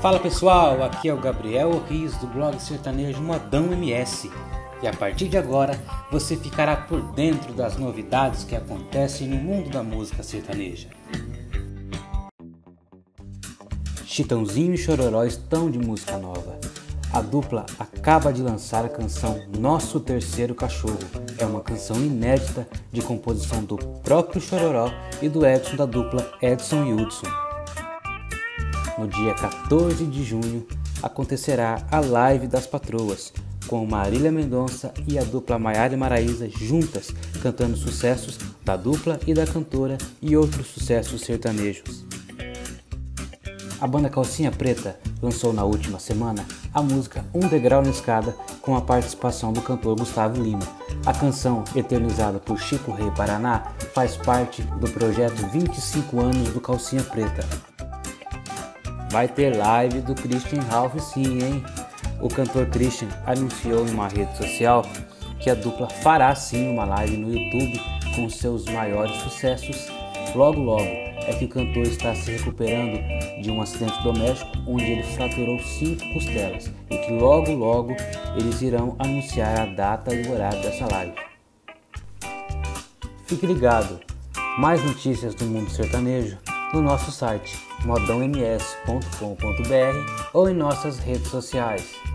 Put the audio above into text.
Fala pessoal, aqui é o Gabriel Rios do blog sertanejo Modão MS e a partir de agora você ficará por dentro das novidades que acontecem no mundo da música sertaneja. Chitãozinho e Chororó estão de música nova. A dupla acaba de lançar a canção Nosso Terceiro Cachorro. É uma canção inédita de composição do próprio Chororó e do Edson da dupla Edson e Hudson. No dia 14 de junho acontecerá a Live das Patroas, com Marília Mendonça e a dupla Maiara e Maraísa juntas, cantando sucessos da dupla e da cantora e outros sucessos sertanejos. A banda Calcinha Preta lançou na última semana a música Um Degrau na Escada com a participação do cantor Gustavo Lima. A canção, eternizada por Chico Rei Paraná, faz parte do projeto 25 anos do Calcinha Preta. Vai ter live do Christian Ralph sim, hein? O cantor Christian anunciou em uma rede social que a dupla fará sim uma live no YouTube com seus maiores sucessos logo logo é que o cantor está se recuperando de um acidente doméstico onde ele fraturou cinco costelas e que logo logo eles irão anunciar a data e o horário dessa live. Fique ligado, mais notícias do mundo sertanejo no nosso site modãoms.com.br ou em nossas redes sociais.